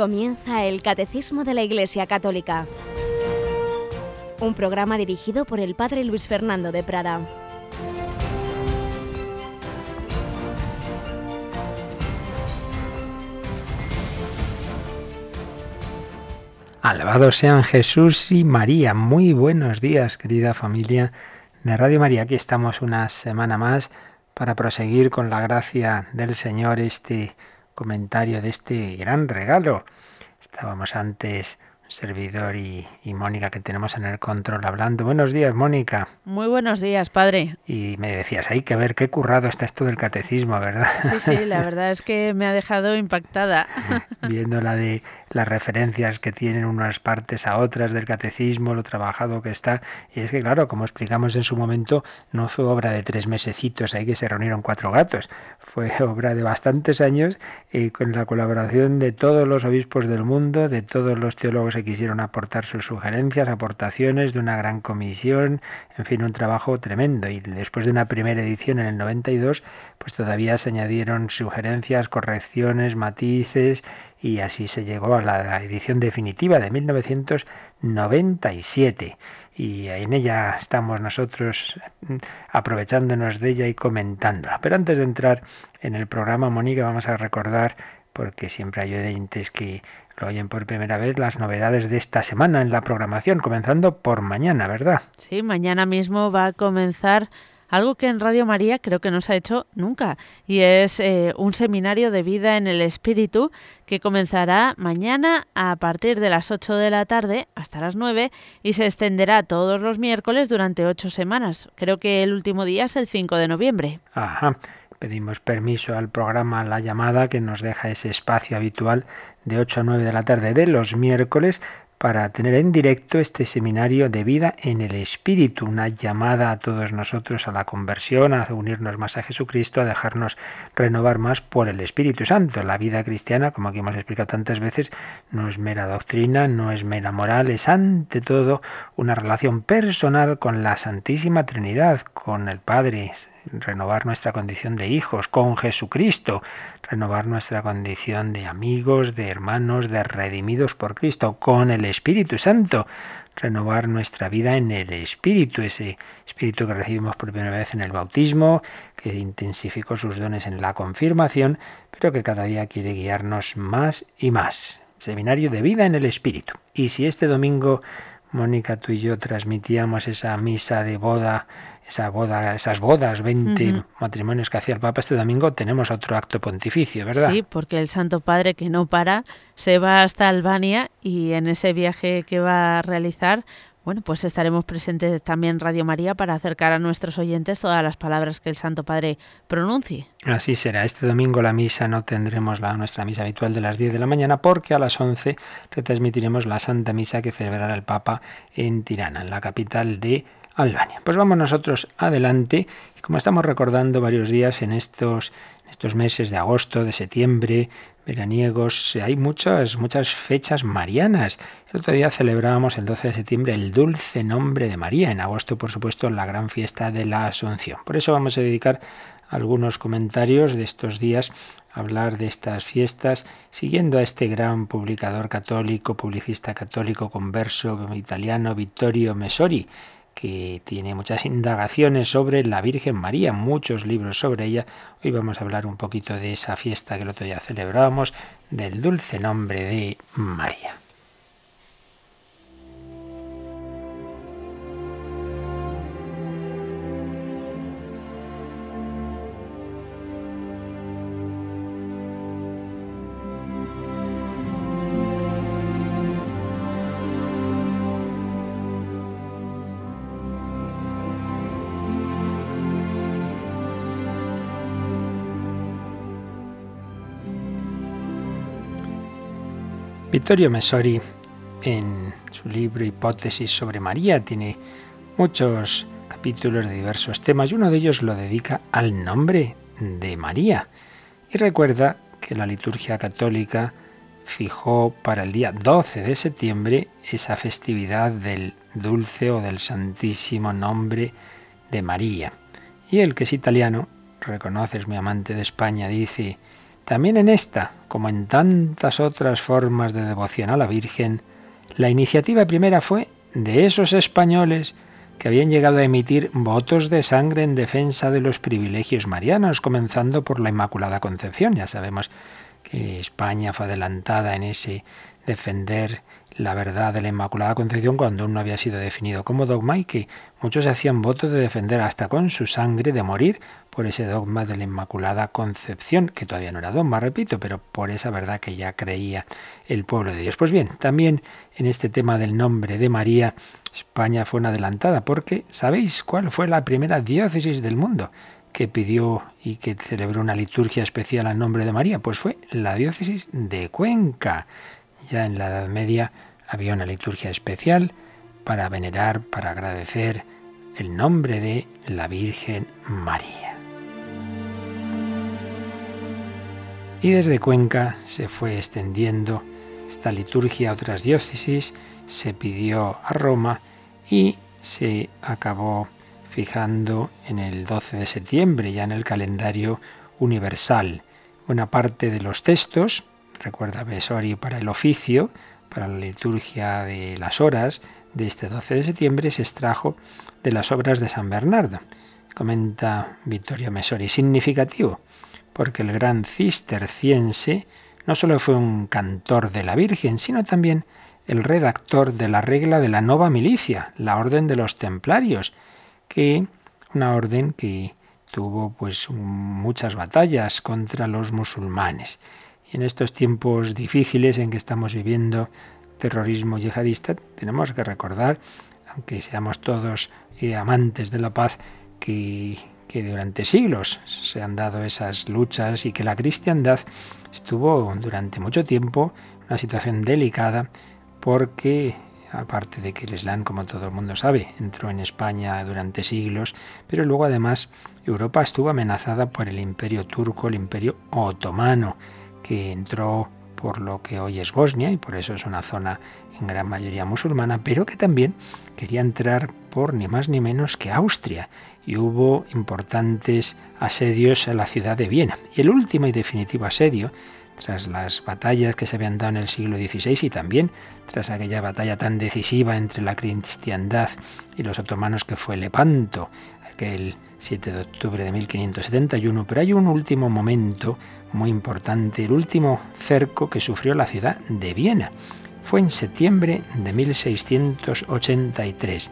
Comienza el Catecismo de la Iglesia Católica, un programa dirigido por el Padre Luis Fernando de Prada. Alabados sean Jesús y María. Muy buenos días, querida familia de Radio María. Aquí estamos una semana más para proseguir con la gracia del Señor este comentario de este gran regalo. Estábamos antes servidor y, Mónica que tenemos en el control hablando. Buenos días, Mónica. Muy buenos días, padre. Y me decías, hay que ver qué currado está esto del catecismo, ¿verdad? Sí, sí, la verdad es que me ha dejado impactada. Viendo la de las referencias que tienen unas partes a otras del catecismo, lo trabajado que está. Y es que, claro, como explicamos en su momento, no fue obra de tres mesecitos ahí que se reunieron cuatro gatos. Fue obra de bastantes años y con la colaboración de todos los obispos del mundo, de todos los teólogos quisieron aportar sus sugerencias, aportaciones de una gran comisión, en fin, un trabajo tremendo. Y después de una primera edición en el 92, pues todavía se añadieron sugerencias, correcciones, matices y así se llegó a la edición definitiva de 1997 y en ella estamos nosotros aprovechándonos de ella y comentándola. Pero antes de entrar en el programa, Mónica, vamos a recordar, porque siempre hay oyentes que oyen por primera vez las novedades de esta semana en la programación, comenzando por mañana, ¿verdad? Sí, mañana mismo va a comenzar algo que en Radio María creo que no se ha hecho nunca, y es eh, un seminario de vida en el Espíritu que comenzará mañana a partir de las 8 de la tarde hasta las 9 y se extenderá todos los miércoles durante ocho semanas. Creo que el último día es el 5 de noviembre. Ajá pedimos permiso al programa La Llamada que nos deja ese espacio habitual de 8 a 9 de la tarde de los miércoles para tener en directo este seminario de vida en el Espíritu, una llamada a todos nosotros a la conversión, a unirnos más a Jesucristo, a dejarnos renovar más por el Espíritu Santo. La vida cristiana, como aquí hemos explicado tantas veces, no es mera doctrina, no es mera moral, es ante todo una relación personal con la Santísima Trinidad, con el Padre, renovar nuestra condición de hijos, con Jesucristo, renovar nuestra condición de amigos, de hermanos, de redimidos por Cristo, con el Espíritu Santo, renovar nuestra vida en el Espíritu, ese Espíritu que recibimos por primera vez en el bautismo, que intensificó sus dones en la confirmación, pero que cada día quiere guiarnos más y más. Seminario de vida en el Espíritu. Y si este domingo, Mónica, tú y yo transmitíamos esa misa de boda esa boda, esas bodas, 20 matrimonios que hacía el Papa este domingo, tenemos otro acto pontificio, ¿verdad? Sí, porque el Santo Padre que no para se va hasta Albania y en ese viaje que va a realizar, bueno, pues estaremos presentes también en Radio María para acercar a nuestros oyentes todas las palabras que el Santo Padre pronuncie. Así será. Este domingo la misa no tendremos la nuestra misa habitual de las 10 de la mañana porque a las 11 retransmitiremos la Santa Misa que celebrará el Papa en Tirana, en la capital de Albania. Pues vamos nosotros adelante. Como estamos recordando varios días en estos, estos meses de agosto, de septiembre, veraniegos, hay muchas, muchas fechas marianas. El otro día celebrábamos el 12 de septiembre el dulce nombre de María. En agosto, por supuesto, la gran fiesta de la Asunción. Por eso vamos a dedicar algunos comentarios de estos días hablar de estas fiestas, siguiendo a este gran publicador católico, publicista católico converso italiano, Vittorio Mesori que tiene muchas indagaciones sobre la Virgen María, muchos libros sobre ella. Hoy vamos a hablar un poquito de esa fiesta que el otro día celebrábamos, del dulce nombre de María. Vittorio Messori, en su libro Hipótesis sobre María, tiene muchos capítulos de diversos temas y uno de ellos lo dedica al nombre de María. Y recuerda que la liturgia católica fijó para el día 12 de septiembre esa festividad del dulce o del santísimo nombre de María. Y el que es italiano, reconoces mi amante de España, dice, También en esta, como en tantas otras formas de devoción a la Virgen, la iniciativa primera fue de esos españoles que habían llegado a emitir votos de sangre en defensa de los privilegios marianos, comenzando por la Inmaculada Concepción. Ya sabemos que España fue adelantada en ese defender la verdad de la Inmaculada Concepción cuando aún no había sido definido como dogma y que muchos hacían votos de defender hasta con su sangre, de morir por ese dogma de la Inmaculada Concepción, que todavía no era dogma, repito, pero por esa verdad que ya creía el pueblo de Dios. Pues bien, también en este tema del nombre de María, España fue una adelantada, porque ¿sabéis cuál fue la primera diócesis del mundo que pidió y que celebró una liturgia especial al nombre de María? Pues fue la diócesis de Cuenca. Ya en la Edad Media había una liturgia especial para venerar, para agradecer el nombre de la Virgen María. Y desde Cuenca se fue extendiendo esta liturgia a otras diócesis, se pidió a Roma y se acabó fijando en el 12 de septiembre, ya en el calendario universal. Una parte de los textos, recuerda Besori para el oficio, para la liturgia de las horas de este 12 de septiembre, se extrajo de las obras de San Bernardo. Comenta Vittorio Mesori, significativo, porque el gran cisterciense no solo fue un cantor de la Virgen, sino también el redactor de la regla de la Nova Milicia, la orden de los templarios, que una orden que tuvo pues muchas batallas contra los musulmanes. En estos tiempos difíciles en que estamos viviendo terrorismo yihadista, tenemos que recordar, aunque seamos todos eh, amantes de la paz, que, que durante siglos se han dado esas luchas y que la cristiandad estuvo durante mucho tiempo en una situación delicada porque aparte de que el Islam, como todo el mundo sabe, entró en España durante siglos, pero luego además Europa estuvo amenazada por el imperio turco, el imperio otomano, que entró por lo que hoy es Bosnia y por eso es una zona en gran mayoría musulmana, pero que también quería entrar por ni más ni menos que Austria y hubo importantes asedios a la ciudad de Viena. Y el último y definitivo asedio, tras las batallas que se habían dado en el siglo XVI y también tras aquella batalla tan decisiva entre la cristiandad y los otomanos que fue Lepanto, aquel 7 de octubre de 1571, pero hay un último momento muy importante, el último cerco que sufrió la ciudad de Viena. Fue en septiembre de 1683.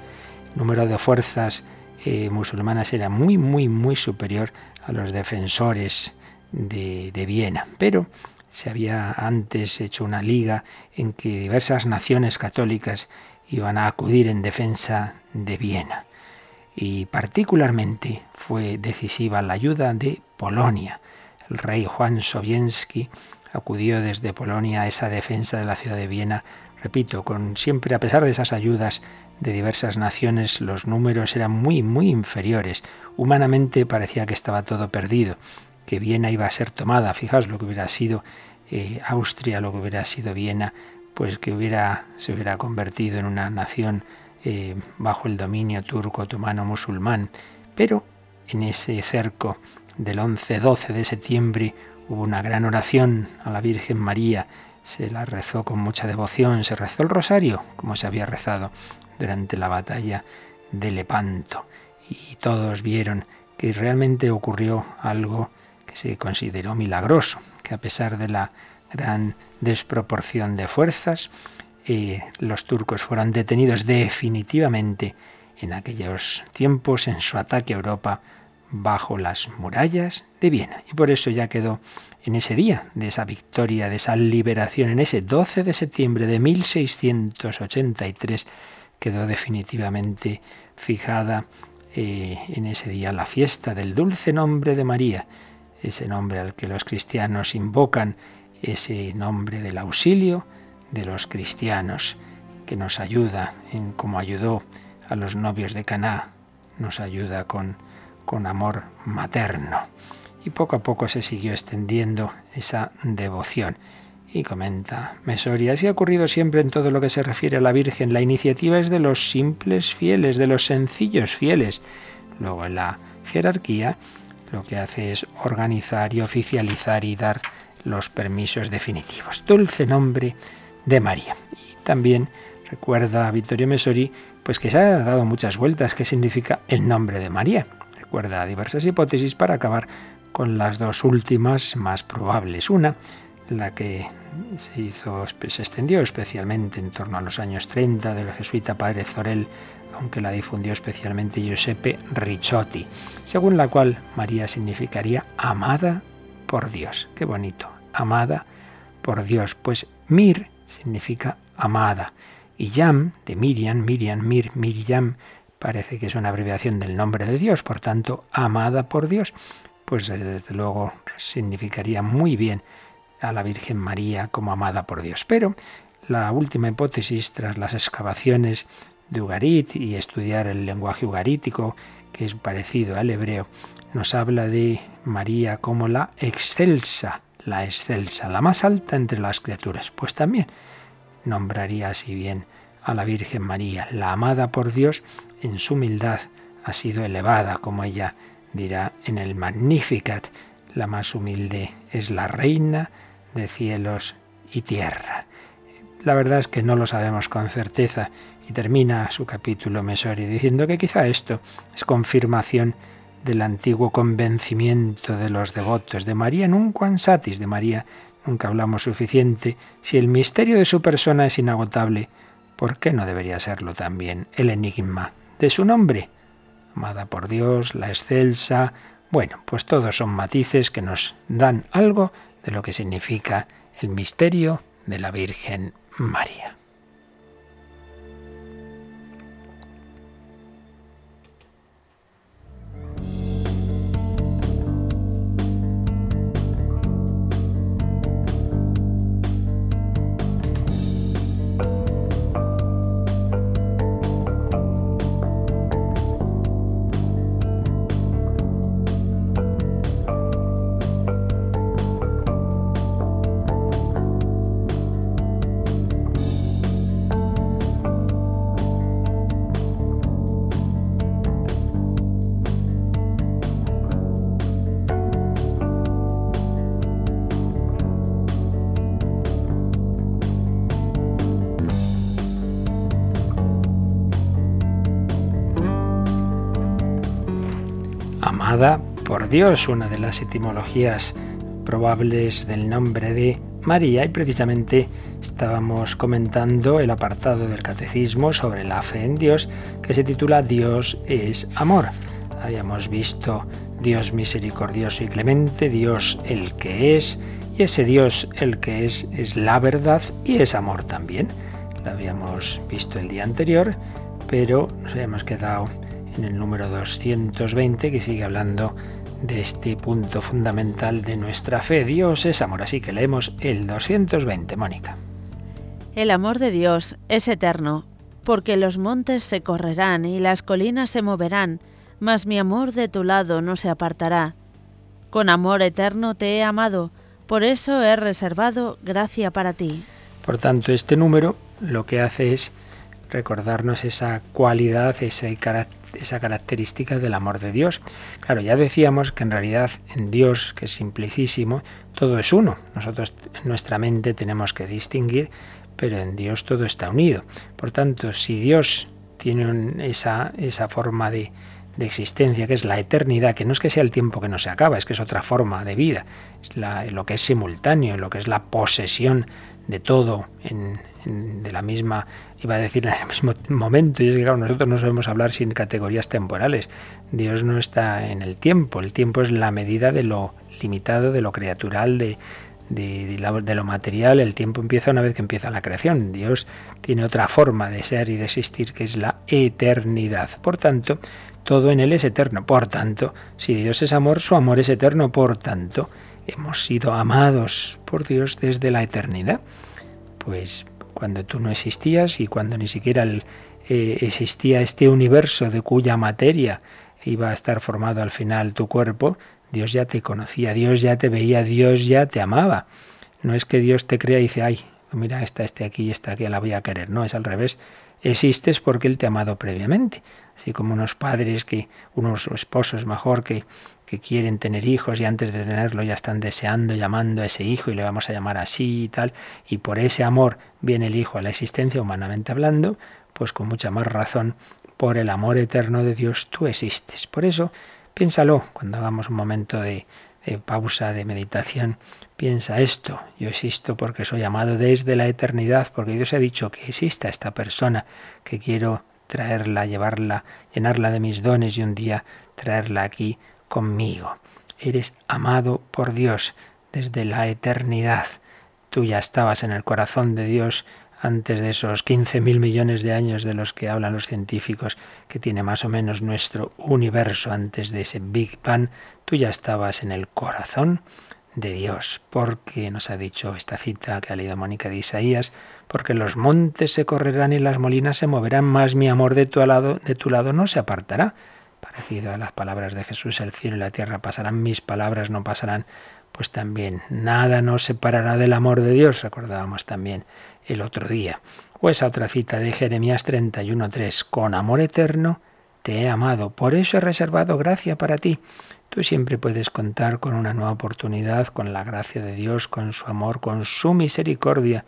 El número de fuerzas eh, musulmanas era muy, muy, muy superior a los defensores de, de Viena. Pero se había antes hecho una liga en que diversas naciones católicas iban a acudir en defensa de Viena. Y particularmente fue decisiva la ayuda de Polonia. El rey Juan Sobienski acudió desde Polonia a esa defensa de la ciudad de Viena, repito, con siempre a pesar de esas ayudas de diversas naciones, los números eran muy, muy inferiores. Humanamente parecía que estaba todo perdido, que Viena iba a ser tomada. Fijaos lo que hubiera sido eh, Austria, lo que hubiera sido Viena, pues que hubiera, se hubiera convertido en una nación eh, bajo el dominio turco, otomano, musulmán. Pero en ese cerco del 11-12 de septiembre hubo una gran oración a la Virgen María, se la rezó con mucha devoción, se rezó el rosario, como se había rezado durante la batalla de Lepanto, y todos vieron que realmente ocurrió algo que se consideró milagroso, que a pesar de la gran desproporción de fuerzas, eh, los turcos fueron detenidos definitivamente en aquellos tiempos en su ataque a Europa bajo las murallas de Viena. Y por eso ya quedó en ese día de esa victoria, de esa liberación, en ese 12 de septiembre de 1683, quedó definitivamente fijada eh, en ese día la fiesta del dulce nombre de María, ese nombre al que los cristianos invocan, ese nombre del auxilio de los cristianos, que nos ayuda en como ayudó a los novios de Caná, nos ayuda con con amor materno. Y poco a poco se siguió extendiendo esa devoción. Y comenta Mesoria, así ha ocurrido siempre en todo lo que se refiere a la Virgen. La iniciativa es de los simples fieles, de los sencillos fieles. Luego en la jerarquía lo que hace es organizar y oficializar y dar los permisos definitivos. Dulce nombre de María. Y también recuerda a Vittorio Mesori pues que se ha dado muchas vueltas qué significa el nombre de María. Recuerda diversas hipótesis para acabar con las dos últimas más probables. Una, la que se hizo, se extendió especialmente en torno a los años 30 del jesuita padre Zorel, aunque la difundió especialmente Giuseppe Ricciotti, según la cual María significaría amada por Dios. Qué bonito, amada por Dios. Pues Mir significa amada. Y Yam, de Miriam, Miriam, Mir, Miriam, parece que es una abreviación del nombre de Dios, por tanto, amada por Dios. Pues desde luego significaría muy bien a la Virgen María como amada por Dios. Pero la última hipótesis, tras las excavaciones de Ugarit y estudiar el lenguaje ugarítico, que es parecido al hebreo, nos habla de María como la excelsa, la excelsa, la más alta entre las criaturas. Pues también nombraría así bien a la Virgen María, la amada por Dios en su humildad ha sido elevada, como ella dirá en el Magnificat, la más humilde es la reina de cielos y tierra. La verdad es que no lo sabemos con certeza y termina su capítulo Mesori diciendo que quizá esto es confirmación del antiguo convencimiento de los devotos de María nunca satis de María nunca hablamos suficiente si el misterio de su persona es inagotable ¿por qué no debería serlo también el enigma de su nombre? Amada por Dios, la excelsa, bueno, pues todos son matices que nos dan algo de lo que significa el misterio de la Virgen María. Por Dios, una de las etimologías probables del nombre de María y precisamente estábamos comentando el apartado del catecismo sobre la fe en Dios que se titula Dios es amor. Habíamos visto Dios misericordioso y clemente, Dios el que es, y ese Dios el que es es la verdad y es amor también. Lo habíamos visto el día anterior, pero nos habíamos quedado en el número 220 que sigue hablando de este punto fundamental de nuestra fe. Dios es amor, así que leemos el 220, Mónica. El amor de Dios es eterno, porque los montes se correrán y las colinas se moverán, mas mi amor de tu lado no se apartará. Con amor eterno te he amado, por eso he reservado gracia para ti. Por tanto, este número lo que hace es recordarnos esa cualidad, esa, esa característica del amor de Dios. Claro, ya decíamos que en realidad en Dios, que es simplicísimo, todo es uno. Nosotros en nuestra mente tenemos que distinguir, pero en Dios todo está unido. Por tanto, si Dios tiene esa, esa forma de, de existencia, que es la eternidad, que no es que sea el tiempo que no se acaba, es que es otra forma de vida, es lo que es simultáneo, lo que es la posesión de todo en, de la misma, iba a decir en el mismo momento, y es que claro, nosotros no sabemos hablar sin categorías temporales. Dios no está en el tiempo, el tiempo es la medida de lo limitado, de lo criatural, de, de, de, lo material, el tiempo empieza una vez que empieza la creación. Dios tiene otra forma de ser y de existir que es la eternidad. Por tanto, todo en Él es eterno. Por tanto, si Dios es amor, su amor es eterno. Por tanto, hemos sido amados por Dios desde la eternidad. Pues cuando tú no existías y cuando ni siquiera eh, existía este universo de cuya materia iba a estar formado al final tu cuerpo, Dios ya te conocía, Dios ya te veía, Dios ya te amaba. No es que Dios te crea y dice, ay, mira, está este aquí y esta aquí, la voy a querer. No, es al revés. Existes porque Él te ha amado previamente. Así como unos padres que, unos esposos mejor que, que quieren tener hijos y antes de tenerlo ya están deseando, llamando a ese hijo y le vamos a llamar así y tal, y por ese amor viene el hijo a la existencia humanamente hablando, pues con mucha más razón, por el amor eterno de Dios tú existes. Por eso, piénsalo cuando hagamos un momento de, de pausa, de meditación, piensa esto, yo existo porque soy amado desde la eternidad, porque Dios ha dicho que exista esta persona que quiero traerla, llevarla, llenarla de mis dones y un día traerla aquí conmigo. Eres amado por Dios desde la eternidad. Tú ya estabas en el corazón de Dios antes de esos 15 mil millones de años de los que hablan los científicos, que tiene más o menos nuestro universo antes de ese Big Bang, tú ya estabas en el corazón de Dios, porque nos ha dicho esta cita que ha leído Mónica de Isaías, porque los montes se correrán y las molinas se moverán, más mi amor de tu lado, de tu lado no se apartará. Parecido a las palabras de Jesús, el cielo y la tierra pasarán, mis palabras no pasarán, pues también nada nos separará del amor de Dios, recordábamos también el otro día. O esa otra cita de Jeremías 31.3, con amor eterno te he amado, por eso he reservado gracia para ti. Tú siempre puedes contar con una nueva oportunidad, con la gracia de Dios, con su amor, con su misericordia,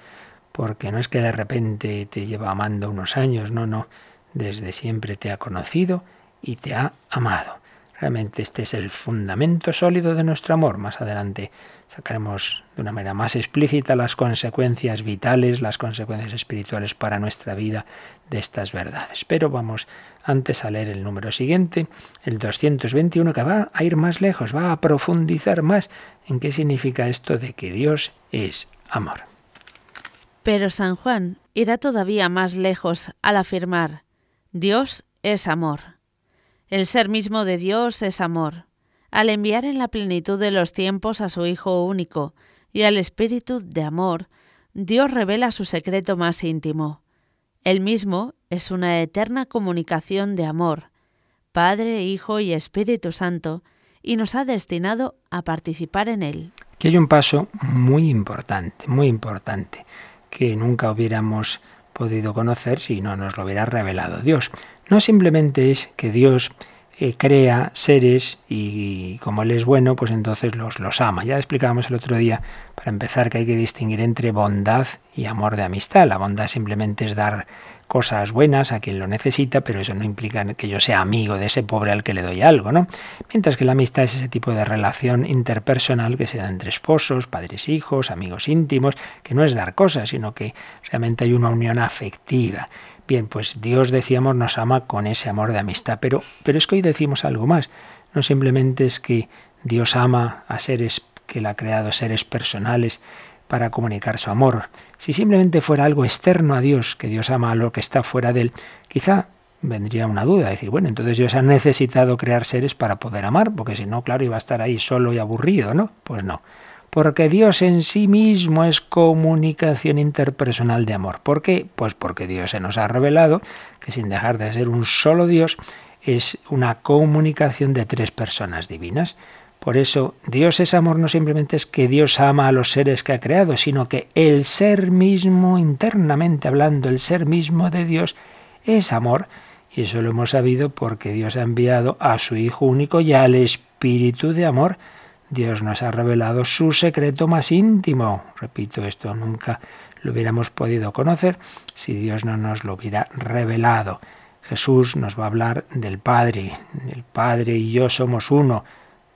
porque no es que de repente te lleva amando unos años, no, no, desde siempre te ha conocido y te ha amado. Realmente este es el fundamento sólido de nuestro amor. Más adelante sacaremos de una manera más explícita las consecuencias vitales, las consecuencias espirituales para nuestra vida de estas verdades. Pero vamos antes a leer el número siguiente, el 221, que va a ir más lejos, va a profundizar más en qué significa esto de que Dios es amor. Pero San Juan irá todavía más lejos al afirmar, Dios es amor. El ser mismo de Dios es amor. Al enviar en la plenitud de los tiempos a su Hijo único y al Espíritu de amor, Dios revela su secreto más íntimo. Él mismo es una eterna comunicación de amor, Padre, Hijo y Espíritu Santo, y nos ha destinado a participar en él. Aquí hay un paso muy importante, muy importante, que nunca hubiéramos podido conocer si no nos lo hubiera revelado Dios. No simplemente es que Dios eh, crea seres y como Él es bueno, pues entonces los, los ama. Ya explicábamos el otro día, para empezar, que hay que distinguir entre bondad y amor de amistad. La bondad simplemente es dar cosas buenas a quien lo necesita, pero eso no implica que yo sea amigo de ese pobre al que le doy algo, ¿no? Mientras que la amistad es ese tipo de relación interpersonal que se da entre esposos, padres, hijos, amigos íntimos, que no es dar cosas, sino que realmente hay una unión afectiva. Bien, pues Dios, decíamos, nos ama con ese amor de amistad, pero, pero es que hoy decimos algo más. No simplemente es que Dios ama a seres que Él ha creado, seres personales, para comunicar su amor. Si simplemente fuera algo externo a Dios, que Dios ama a lo que está fuera de él, quizá vendría una duda, decir, bueno, entonces Dios ha necesitado crear seres para poder amar, porque si no, claro, iba a estar ahí solo y aburrido, ¿no? Pues no. Porque Dios en sí mismo es comunicación interpersonal de amor. ¿Por qué? Pues porque Dios se nos ha revelado que sin dejar de ser un solo Dios, es una comunicación de tres personas divinas. Por eso, Dios es amor no simplemente es que Dios ama a los seres que ha creado, sino que el ser mismo, internamente hablando, el ser mismo de Dios es amor. Y eso lo hemos sabido porque Dios ha enviado a su Hijo único y al Espíritu de amor. Dios nos ha revelado su secreto más íntimo. Repito, esto nunca lo hubiéramos podido conocer si Dios no nos lo hubiera revelado. Jesús nos va a hablar del Padre. El Padre y yo somos uno.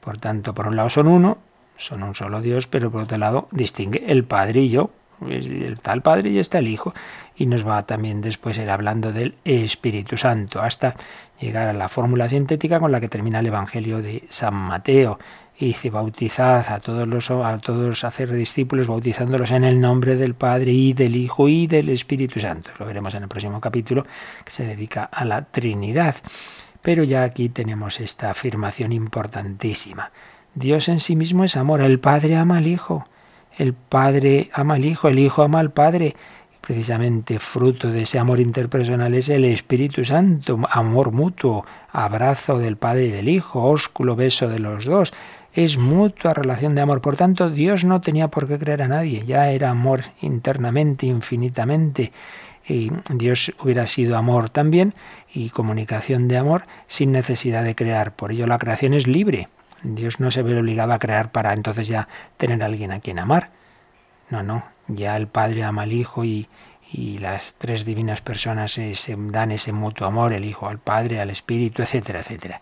Por tanto, por un lado son uno, son un solo Dios, pero por otro lado distingue el Padre y yo. Está el Padre y está el Hijo. Y nos va también después ir hablando del Espíritu Santo, hasta llegar a la fórmula sintética con la que termina el Evangelio de San Mateo. Y dice, bautizad a todos los a todos hacer discípulos, bautizándolos en el nombre del Padre y del Hijo y del Espíritu Santo. Lo veremos en el próximo capítulo que se dedica a la Trinidad. Pero ya aquí tenemos esta afirmación importantísima. Dios en sí mismo es amor. El Padre ama al Hijo. El Padre ama al Hijo. El Hijo ama al Padre. precisamente fruto de ese amor interpersonal es el Espíritu Santo. Amor mutuo. Abrazo del Padre y del Hijo. Ósculo, beso de los dos. es mutua relación de amor. Por tanto, Dios no tenía por qué creer a nadie, ya era amor internamente, infinitamente. Y Dios hubiera sido amor también y comunicación de amor sin necesidad de crear. Por ello la creación es libre. Dios no se ve obligado a crear para entonces ya tener a alguien a quien amar. No, no, ya el Padre ama al Hijo y, las tres divinas personas se, dan ese mutuo amor, el Hijo al Padre, al Espíritu, etcétera, etcétera.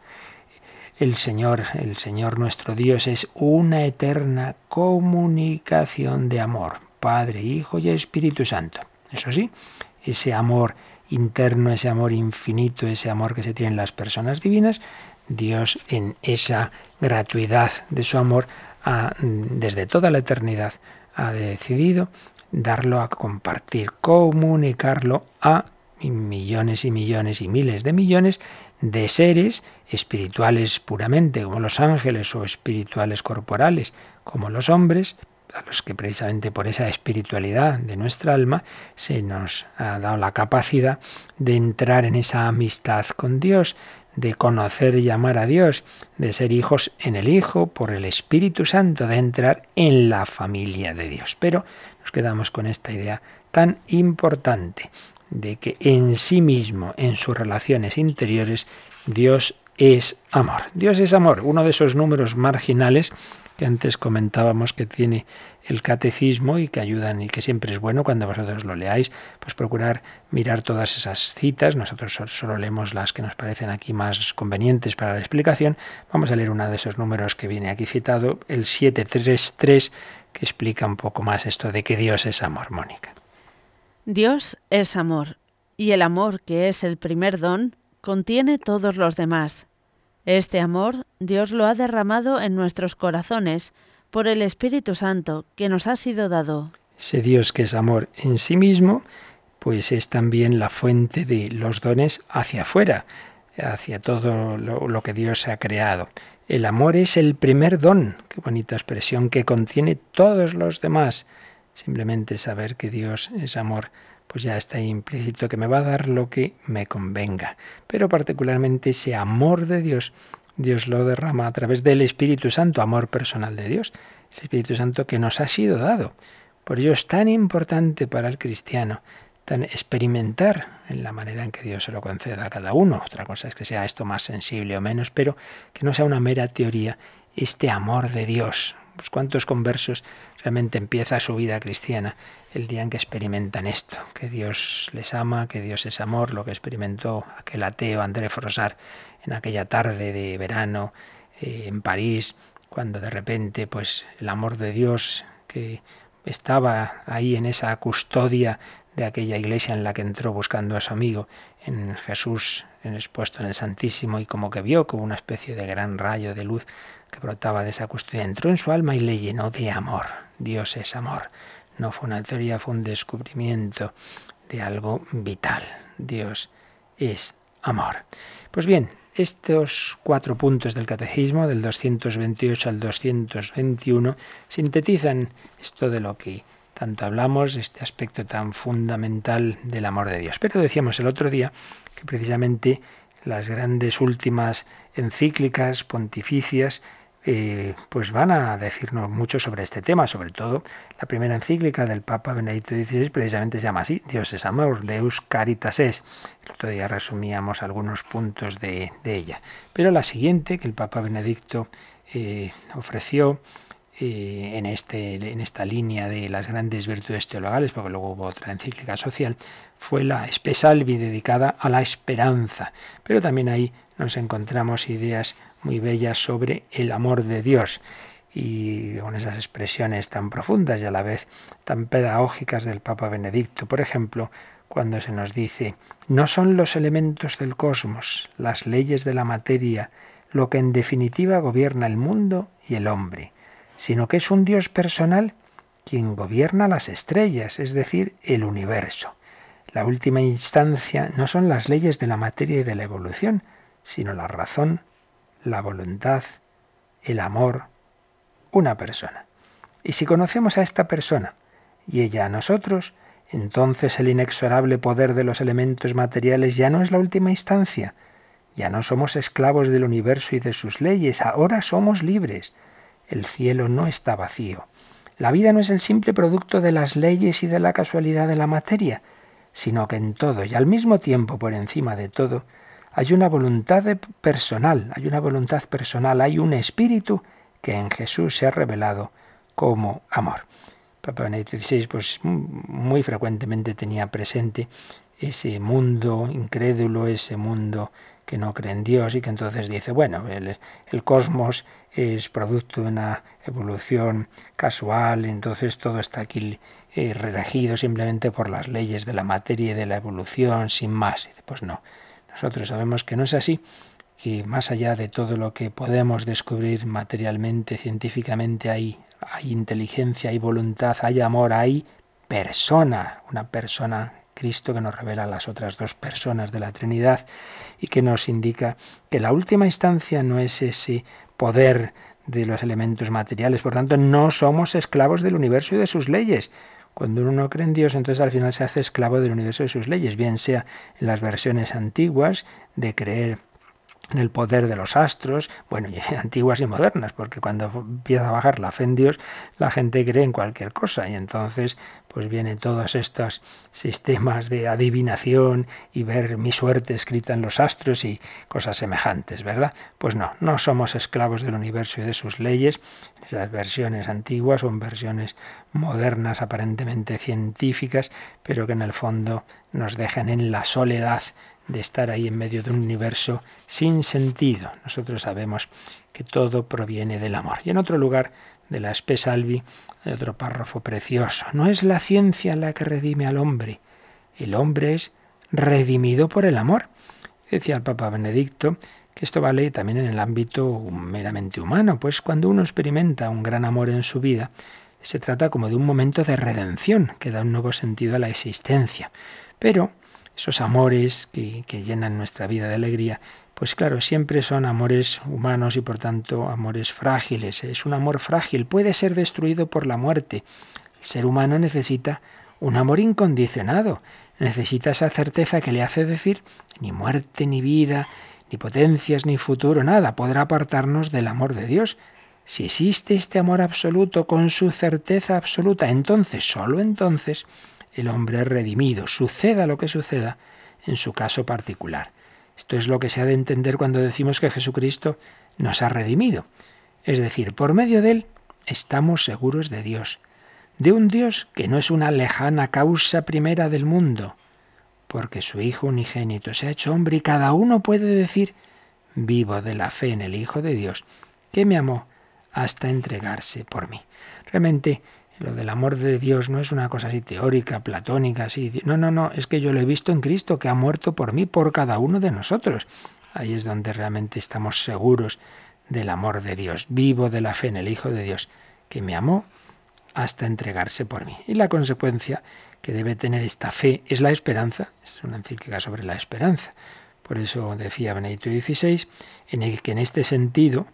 El Señor, el Señor nuestro Dios es una eterna comunicación de amor, Padre, Hijo y Espíritu Santo. Eso sí, ese amor interno, ese amor infinito, ese amor que se tiene en las personas divinas, Dios en esa gratuidad de su amor desde toda la eternidad ha decidido darlo a compartir, comunicarlo a millones y millones y miles de millones de seres espirituales puramente, como los ángeles, o espirituales corporales, como los hombres, a los que precisamente por esa espiritualidad de nuestra alma se nos ha dado la capacidad de entrar en esa amistad con Dios, de conocer y amar a Dios, de ser hijos en el Hijo por el Espíritu Santo, de entrar en la familia de Dios. Pero nos quedamos con esta idea tan importante de que en sí mismo, en sus relaciones interiores, Dios es amor. Dios es amor, uno de esos números marginales que antes comentábamos que tiene el catecismo y que ayudan y que siempre es bueno cuando vosotros lo leáis, pues procurar mirar todas esas citas. Nosotros solo leemos las que nos parecen aquí más convenientes para la explicación. Vamos a leer uno de esos números que viene aquí citado, el 733, que explica un poco más esto de que Dios es amor, Mónica. Dios es amor, y el amor, que es el primer don, contiene todos los demás. Este amor Dios lo ha derramado en nuestros corazones por el Espíritu Santo que nos ha sido dado. Ese Dios que es amor en sí mismo, pues es también la fuente de los dones hacia afuera, hacia todo lo, lo que Dios ha creado. El amor es el primer don, qué bonita expresión, que contiene todos los demás. Simplemente saber que Dios es amor, pues ya está implícito que me va a dar lo que me convenga. Pero particularmente ese amor de Dios, Dios lo derrama a través del Espíritu Santo, amor personal de Dios, el Espíritu Santo que nos ha sido dado. Por ello es tan importante para el cristiano tan experimentar en la manera en que Dios se lo conceda a cada uno. Otra cosa es que sea esto más sensible o menos, pero que no sea una mera teoría, este amor de Dios, pues cuántos conversos realmente empieza su vida cristiana el día en que experimentan esto, que Dios les ama, que Dios es amor, lo que experimentó aquel ateo André Frosar en aquella tarde de verano eh, en París, cuando de repente pues el amor de Dios que estaba ahí en esa custodia de aquella iglesia en la que entró buscando a su amigo, en Jesús en expuesto en el Santísimo, y como que vio como una especie de gran rayo de luz que brotaba de esa custodia, entró en su alma y le llenó de amor. Dios es amor. No fue una teoría, fue un descubrimiento de algo vital. Dios es amor. Pues bien, estos cuatro puntos del catecismo, del 228 al 221, sintetizan esto de lo que tanto hablamos, este aspecto tan fundamental del amor de Dios. Pero decíamos el otro día que precisamente las grandes últimas encíclicas pontificias eh, pues van a decirnos mucho sobre este tema, sobre todo la primera encíclica del Papa Benedicto XVI precisamente se llama así, Dios es amor, Deus caritas es. El resumíamos algunos puntos de, ella. Pero la siguiente que el Papa Benedicto eh, ofreció eh, en, este, en esta línea de las grandes virtudes teologales, porque luego hubo otra encíclica social, fue la Espesalvi dedicada a la esperanza. Pero también ahí nos encontramos ideas muy bellas sobre el amor de Dios y con esas expresiones tan profundas y a la vez tan pedagógicas del Papa Benedicto. Por ejemplo, cuando se nos dice, no son los elementos del cosmos, las leyes de la materia, lo que en definitiva gobierna el mundo y el hombre, sino que es un Dios personal quien gobierna las estrellas, es decir, el universo. La última instancia no son las leyes de la materia y de la evolución, sino la razón, la voluntad, el amor, una persona. Y si conocemos a esta persona y ella a nosotros, entonces el inexorable poder de los elementos materiales ya no es la última instancia. Ya no somos esclavos del universo y de sus leyes, ahora somos libres. el cielo no está vacío. La vida no es el simple producto de las leyes y de la casualidad de la materia, sino que en todo y al mismo tiempo por encima de todo hay una voluntad personal, hay una voluntad personal, hay un espíritu que en Jesús se ha revelado como amor. Papa Benedicto XVI pues, muy frecuentemente tenía presente ese mundo incrédulo, ese mundo que no cree en Dios y que entonces dice, bueno, el, cosmos es producto de una evolución casual, entonces todo está aquí eh, regido simplemente por las leyes de la materia y de la evolución, sin más. dice, pues no, nosotros sabemos que no es así, que más allá de todo lo que podemos descubrir materialmente, científicamente, hay, inteligencia, hay voluntad, hay amor, hay persona, una persona Cristo que nos revela las otras dos personas de la Trinidad y que nos indica que la última instancia no es ese poder de los elementos materiales, por tanto no somos esclavos del universo y de sus leyes. Cuando uno no cree en Dios, entonces al final se hace esclavo del universo de sus leyes, bien sea en las versiones antiguas de creer en el poder de los astros, bueno, y antiguas y modernas, porque cuando empieza a bajar la fe en Dios, la gente cree en cualquier cosa y entonces pues vienen todos estos sistemas de adivinación y ver mi suerte escrita en los astros y cosas semejantes, ¿verdad? Pues no, no somos esclavos del universo y de sus leyes, esas versiones antiguas son versiones modernas, aparentemente científicas, pero que en el fondo nos dejan en la soledad de estar ahí en medio de un universo sin sentido. Nosotros sabemos que todo proviene del amor. Y en otro lugar de la Espesalvi hay otro párrafo precioso. No es la ciencia la que redime al hombre. El hombre es redimido por el amor. Decía el Papa Benedicto que esto vale también en el ámbito meramente humano, pues cuando uno experimenta un gran amor en su vida, se trata como de un momento de redención que da un nuevo sentido a la existencia. Pero esos amores que, llenan nuestra vida de alegría, pues claro, siempre son amores humanos y por tanto amores frágiles. Es un amor frágil, puede ser destruido por la muerte. El ser humano necesita un amor incondicionado, necesita esa certeza que le hace decir ni muerte, ni vida, ni potencias, ni futuro, nada podrá apartarnos del amor de Dios. Si existe este amor absoluto con su certeza absoluta, entonces, solo entonces, el hombre es redimido, suceda lo que suceda en su caso particular. Esto es lo que se ha de entender cuando decimos que Jesucristo nos ha redimido. Es decir, por medio de él estamos seguros de Dios, de un Dios que no es una lejana causa primera del mundo, porque su Hijo unigénito se ha hecho hombre y cada uno puede decir, vivo de la fe en el Hijo de Dios, que me amó hasta entregarse por mí. Realmente lo del amor de Dios no es una cosa así teórica, platónica, así. No, no, no, es que yo lo he visto en Cristo, que ha muerto por mí, por cada uno de nosotros. Ahí es donde realmente estamos seguros del amor de Dios, vivo de la fe en el Hijo de Dios, que me amó hasta entregarse por mí. Y la consecuencia que debe tener esta fe es la esperanza, es una encíclica sobre la esperanza. Por eso decía Benedicto XVI, en el que en este sentido,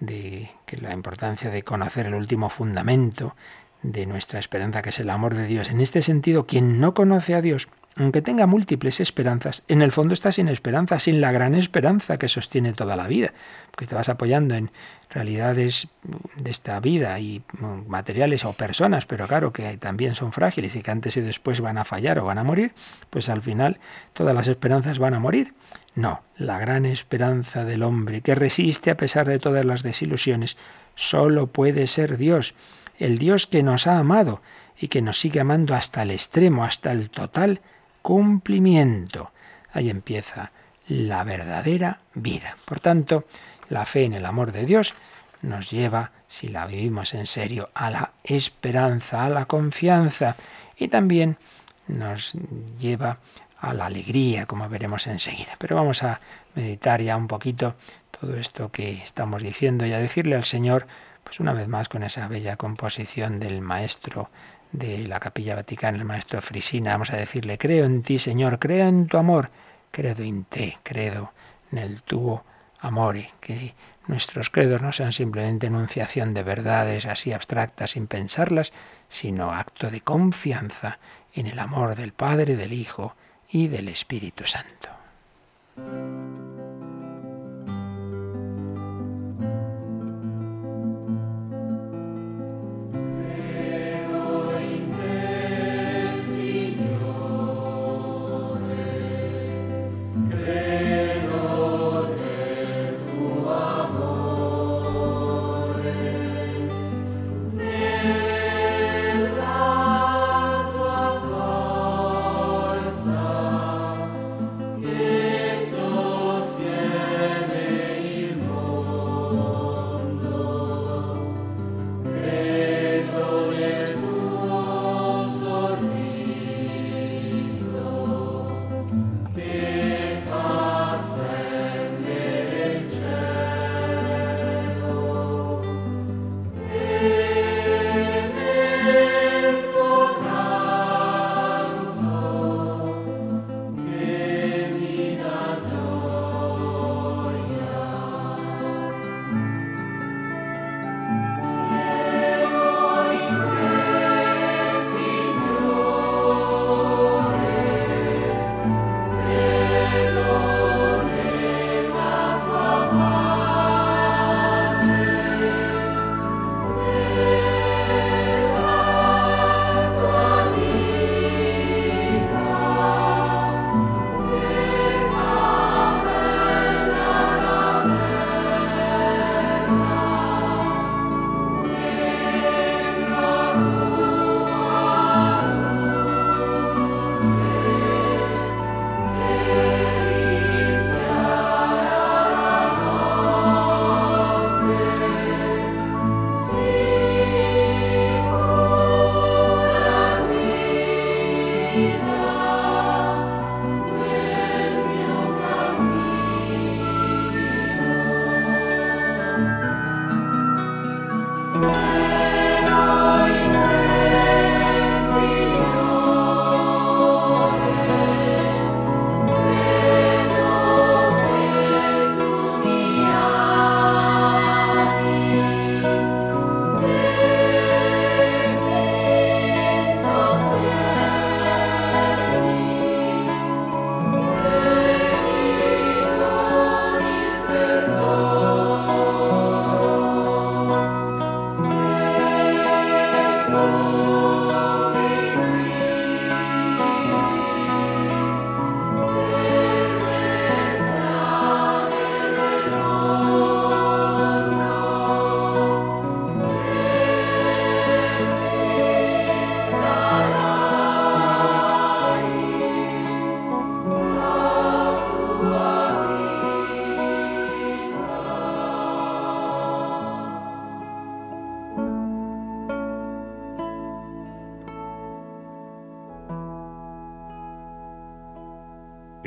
de que la importancia de conocer el último fundamento, de nuestra esperanza, que es el amor de Dios. En este sentido, quien no conoce a Dios, aunque tenga múltiples esperanzas, en el fondo está sin esperanza, sin la gran esperanza que sostiene toda la vida, porque te vas apoyando en realidades de esta vida y materiales o personas, pero claro que también son frágiles y que antes y después van a fallar o van a morir, pues al final todas las esperanzas van a morir. No, la gran esperanza del hombre que resiste a pesar de todas las desilusiones, solo puede ser Dios el Dios que nos ha amado y que nos sigue amando hasta el extremo, hasta el total cumplimiento. Ahí empieza la verdadera vida. Por tanto, la fe en el amor de Dios nos lleva, si la vivimos en serio, a la esperanza, a la confianza y también nos lleva a la alegría, como veremos enseguida. Pero vamos a meditar ya un poquito todo esto que estamos diciendo y a decirle al Señor, pues una vez más con esa bella composición del maestro de la Capilla Vaticana, el maestro Frisina, vamos a decirle, creo en ti, Señor, creo en tu amor, credo en te, credo en el tuo amore, que nuestros credos no sean simplemente enunciación de verdades así abstractas sin pensarlas, sino acto de confianza en el amor del Padre, del Hijo y del Espíritu Santo.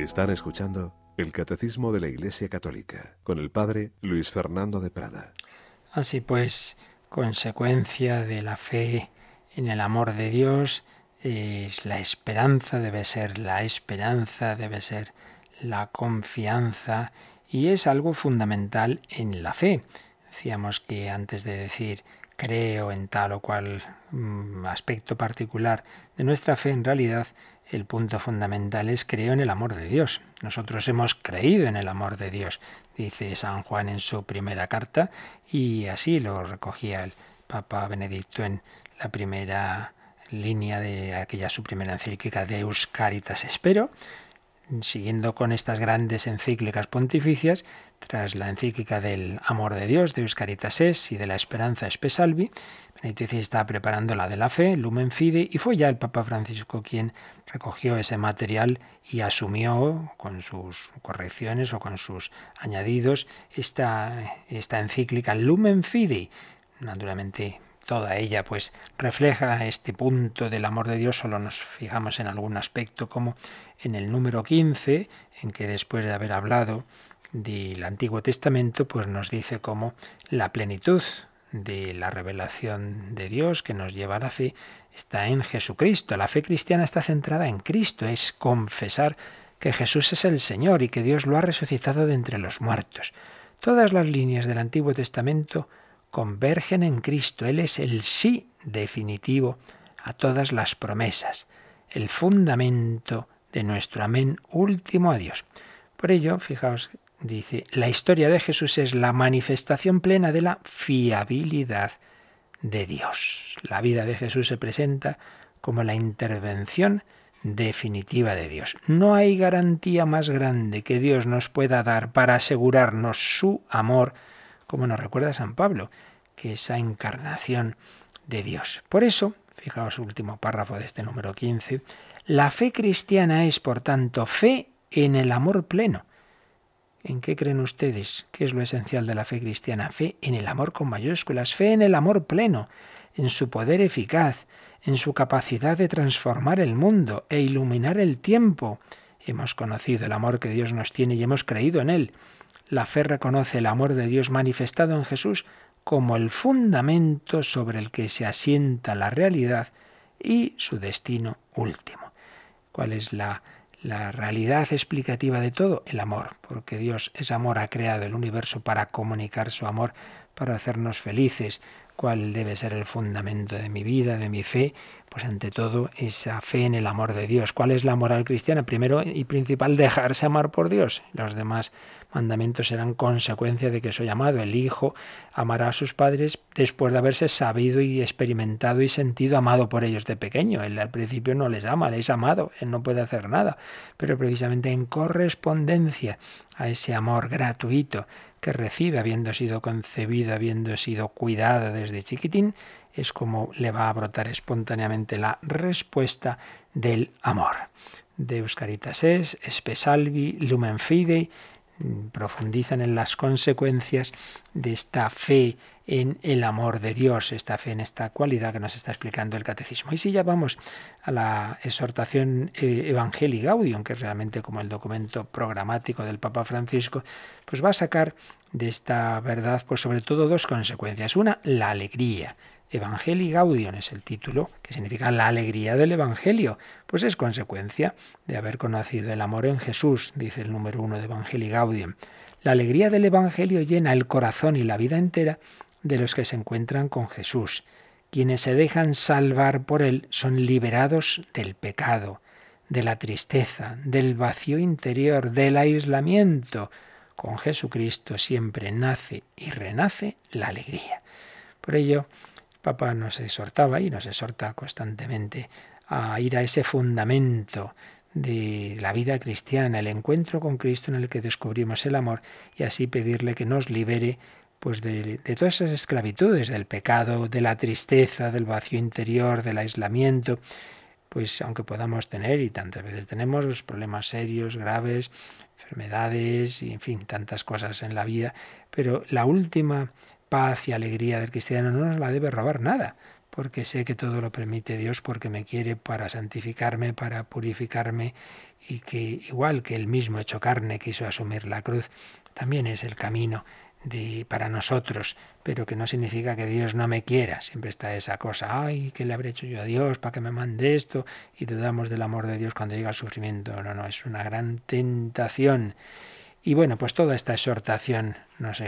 Están escuchando el Catecismo de la Iglesia Católica con el Padre Luis Fernando de Prada. Así pues, consecuencia de la fe en el amor de Dios, es la esperanza, debe ser la esperanza, debe ser la confianza y es algo fundamental en la fe. Decíamos que antes de decir creo en tal o cual mm, aspecto particular de nuestra fe, en realidad el punto fundamental es creo en el amor de Dios. Nosotros hemos creído en el amor de Dios, dice San Juan en su primera carta, y así lo recogía el Papa Benedicto en la primera línea de aquella su primera encíclica Deus Caritas Espero, siguiendo con estas grandes encíclicas pontificias, tras la encíclica del amor de Dios, de Caritas Es y de la esperanza Espesalvi, Benedicto estaba preparando la de la fe, Lumen Fide, y fue ya el Papa Francisco quien recogió ese material y asumió con sus correcciones o con sus añadidos esta, esta encíclica Lumen Fide. Naturalmente toda ella pues refleja este punto del amor de Dios, solo nos fijamos en algún aspecto como en el número 15, en que después de haber hablado del Antiguo Testamento, pues nos dice como la plenitud de la revelación de Dios que nos lleva a la fe está en Jesucristo. La fe cristiana está centrada en Cristo, es confesar que Jesús es el Señor y que Dios lo ha resucitado de entre los muertos. Todas las líneas del Antiguo Testamento convergen en Cristo. Él es el sí definitivo a todas las promesas, el fundamento de nuestro amén último a Dios. Por ello, fijaos, dice, la historia de Jesús es la manifestación plena de la fiabilidad de Dios. La vida de Jesús se presenta como la intervención definitiva de Dios. No hay garantía más grande que Dios nos pueda dar para asegurarnos su amor como nos recuerda San Pablo, que esa encarnación de Dios. Por eso, fijaos último párrafo de este número 15, la fe cristiana es, por tanto, fe en el amor pleno. ¿En qué creen ustedes? ¿Qué es lo esencial de la fe cristiana? Fe en el amor con mayúsculas, fe en el amor pleno, en su poder eficaz, en su capacidad de transformar el mundo e iluminar el tiempo. Hemos conocido el amor que Dios nos tiene y hemos creído en él. La fe reconoce el amor de Dios manifestado en Jesús como el fundamento sobre el que se asienta la realidad y su destino último. ¿Cuál es la, la realidad explicativa de todo? El amor, porque Dios es amor, ha creado el universo para comunicar su amor, para hacernos felices. ¿Cuál debe ser el fundamento de mi vida, de mi fe? Pues ante todo esa fe en el amor de Dios. ¿Cuál es la moral cristiana? Primero y principal, dejarse amar por Dios. Los demás mandamientos serán consecuencia de que soy amado. El Hijo amará a sus padres después de haberse sabido y experimentado y sentido amado por ellos de pequeño. Él al principio no les ama, les amado, él no puede hacer nada, pero precisamente en correspondencia a ese amor gratuito que recibe habiendo sido concebido, habiendo sido cuidado desde chiquitín, es como le va a brotar espontáneamente la respuesta del amor. Deus Caritas es, Espesalvi, Lumen Fidei, profundizan en las consecuencias de esta fe en el amor de Dios, esta fe en esta cualidad que nos está explicando el catecismo. Y si ya vamos a la exhortación eh, Evangelii Gaudium, que es realmente como el documento programático del Papa Francisco, pues va a sacar de esta verdad, pues sobre todo dos consecuencias. Una, la alegría. Evangelii Gaudium es el título, que significa la alegría del Evangelio. Pues es consecuencia de haber conocido el amor en Jesús, dice el número uno de Evangelii Gaudium. La alegría del Evangelio llena el corazón y la vida entera de los que se encuentran con Jesús. Quienes se dejan salvar por Él son liberados del pecado, de la tristeza, del vacío interior, del aislamiento. Con Jesucristo siempre nace y renace la alegría. Por ello, Papa nos exhortaba y nos exhorta constantemente a ir a ese fundamento de la vida cristiana, el encuentro con Cristo en el que descubrimos el amor y así pedirle que nos libere pues de, todas esas esclavitudes, del pecado, de la tristeza, del vacío interior, del aislamiento, pues aunque podamos tener, y tantas veces tenemos, los problemas serios, graves, enfermedades, y en fin, tantas cosas en la vida, pero la última y alegría del cristiano no nos la debe robar nada, porque sé que todo lo permite Dios porque me quiere para santificarme, para purificarme y que igual que él mismo hecho carne quiso asumir la cruz, también es el camino de, para nosotros, pero que no significa que Dios no me quiera. Siempre está esa cosa, ay, ¿qué le habré hecho yo a Dios para que me mande esto? Y dudamos del amor de Dios cuando llega el sufrimiento. No, no, es una gran tentación. Y bueno, pues toda esta exhortación nos,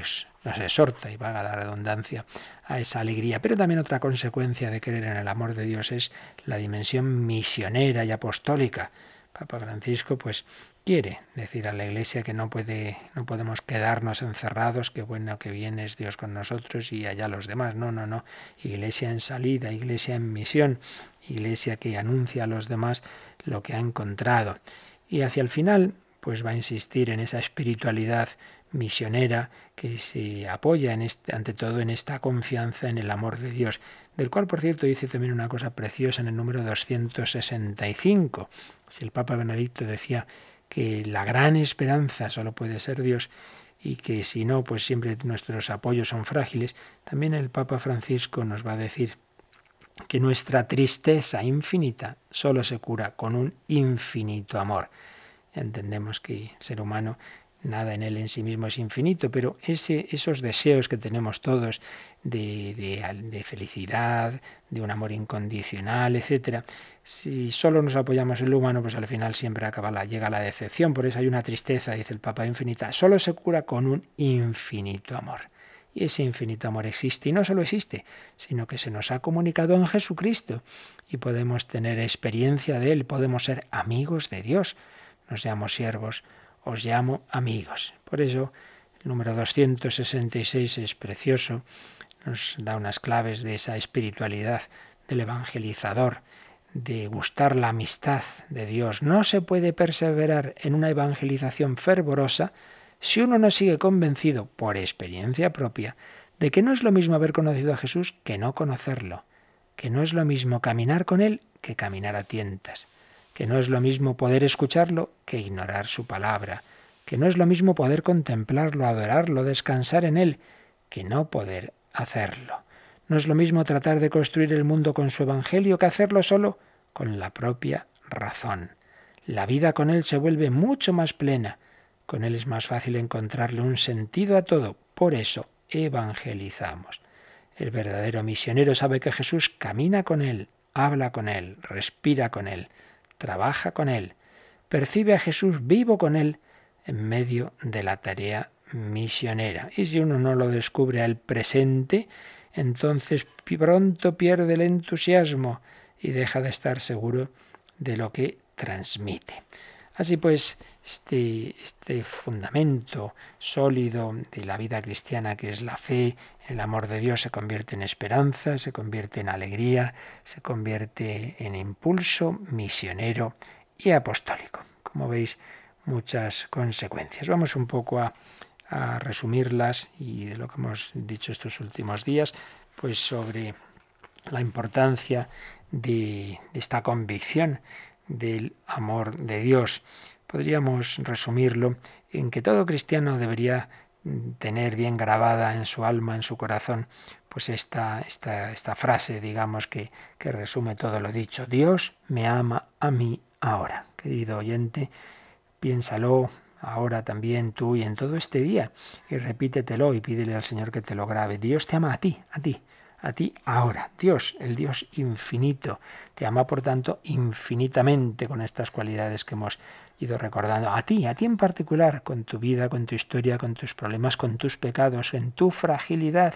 nos exhorta, y valga la redundancia, a esa alegría. Pero también otra consecuencia de creer en el amor de Dios es la dimensión misionera y apostólica. Papa Francisco, pues quiere decir a la Iglesia que no puede, no podemos quedarnos encerrados, que bueno que viene es Dios con nosotros y allá los demás. No, no, no. Iglesia en salida, Iglesia en misión, Iglesia que anuncia a los demás lo que ha encontrado. Y hacia el final, pues va a insistir en esa espiritualidad misionera que se apoya ante todo en esta confianza en el amor de Dios, del cual por cierto dice también una cosa preciosa en el número 265. Si el Papa Benedicto decía que la gran esperanza solo puede ser Dios y que si no, pues siempre nuestros apoyos son frágiles, también el Papa Francisco nos va a decir que nuestra tristeza infinita solo se cura con un infinito amor. Entendemos que el ser humano nada en él en sí mismo es infinito, pero ese, esos deseos que tenemos todos de, de, felicidad, de un amor incondicional, etcétera, si solo nos apoyamos en lo humano, pues al final siempre acaba la, llega la decepción. Por eso hay una tristeza, dice el Papa infinita. Solo se cura con un infinito amor. Y ese infinito amor existe y no solo existe, sino que se nos ha comunicado en Jesucristo y podemos tener experiencia de Él, podemos ser amigos de Dios. Nos llamo siervos os llamo amigos. Por eso el número 266 es precioso, nos da unas claves de esa espiritualidad del evangelizador, de gustar la amistad de Dios. No se puede perseverar en una evangelización fervorosa si uno no sigue convencido por experiencia propia de que no es lo mismo haber conocido a Jesús que no conocerlo, que no es lo mismo caminar con Él que caminar a tientas que no es lo mismo poder escucharlo que ignorar su palabra, que no es lo mismo poder contemplarlo, adorarlo, descansar en él, que no poder hacerlo. No es lo mismo tratar de construir el mundo con su Evangelio que hacerlo solo con la propia razón. La vida con Él se vuelve mucho más plena. Con Él es más fácil encontrarle un sentido a todo. Por eso evangelizamos. El verdadero misionero sabe que Jesús camina con Él, habla con Él, respira con Él trabaja con Él, percibe a Jesús vivo con Él en medio de la tarea misionera. Y si uno no lo descubre al presente, entonces pronto pierde el entusiasmo y deja de estar seguro de lo que transmite. Así pues, este, este, fundamento sólido de la vida cristiana que es la fe, el amor de Dios se convierte en esperanza, se convierte en alegría, se convierte en impulso misionero y apostólico. Como veis, muchas consecuencias. Vamos un poco a, resumirlas y de lo que hemos dicho estos últimos días, pues sobre la importancia de esta convicción del amor de Dios. Podríamos resumirlo en que todo cristiano debería tener bien grabada en su alma, en su corazón, pues esta, esta, esta frase, digamos, que, que resume todo lo dicho. Dios me ama a mí ahora. Querido oyente, piénsalo ahora también tú y en todo este día y repítetelo y pídele al Señor que te lo grabe. Dios te ama a ti, a ti a ti ahora. Dios, el Dios infinito, te ama por tanto infinitamente con estas cualidades que hemos ido recordando. A ti, a ti en particular, con tu vida, con tu historia, con tus problemas, con tus pecados, en tu fragilidad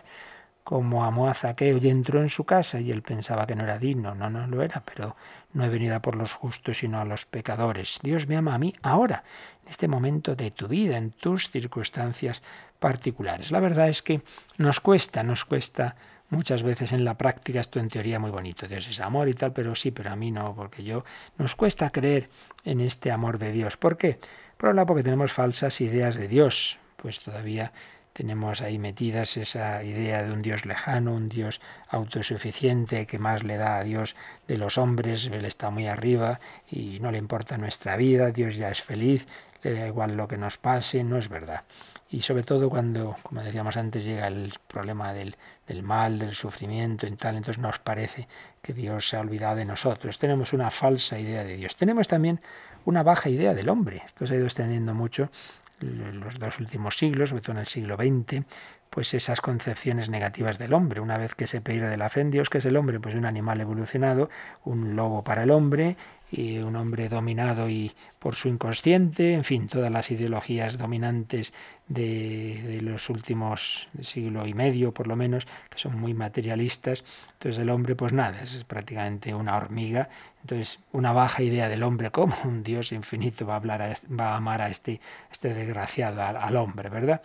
como amó a Zaqueo y entró en su casa y él pensaba que no era digno, no, no lo era, pero no he venido a por los justos sino a los pecadores. Dios me ama a mí ahora, en este momento de tu vida, en tus circunstancias particulares. La verdad es que nos cuesta, nos cuesta Muchas veces en la práctica esto en teoría muy bonito, Dios es amor y tal, pero sí, pero a mí no, porque yo nos cuesta creer en este amor de Dios. ¿Por qué? Por lado porque tenemos falsas ideas de Dios, pues todavía tenemos ahí metidas esa idea de un Dios lejano, un Dios autosuficiente que más le da a Dios de los hombres, Él está muy arriba y no le importa nuestra vida, Dios ya es feliz, le da igual lo que nos pase, no es verdad. Y sobre todo cuando, como decíamos antes, llega el problema del, del, mal, del sufrimiento y tal, entonces nos parece que Dios se ha olvidado de nosotros. Tenemos una falsa idea de Dios. Tenemos también una baja idea del hombre. Esto se ha ido extendiendo mucho en los dos últimos siglos, sobre todo en el siglo XX, pues esas concepciones negativas del hombre. Una vez que se pierde la fe en Dios, que es el hombre? Pues un animal evolucionado, un lobo para el hombre, y un hombre dominado y por su inconsciente, en fin, todas las ideologías dominantes de, los últimos siglo y medio, por lo menos, que son muy materialistas. Entonces el hombre, pues nada, es prácticamente una hormiga. Entonces, una baja idea del hombre como un Dios infinito va a hablar, a, va a amar a este, este desgraciado, al hombre, ¿verdad?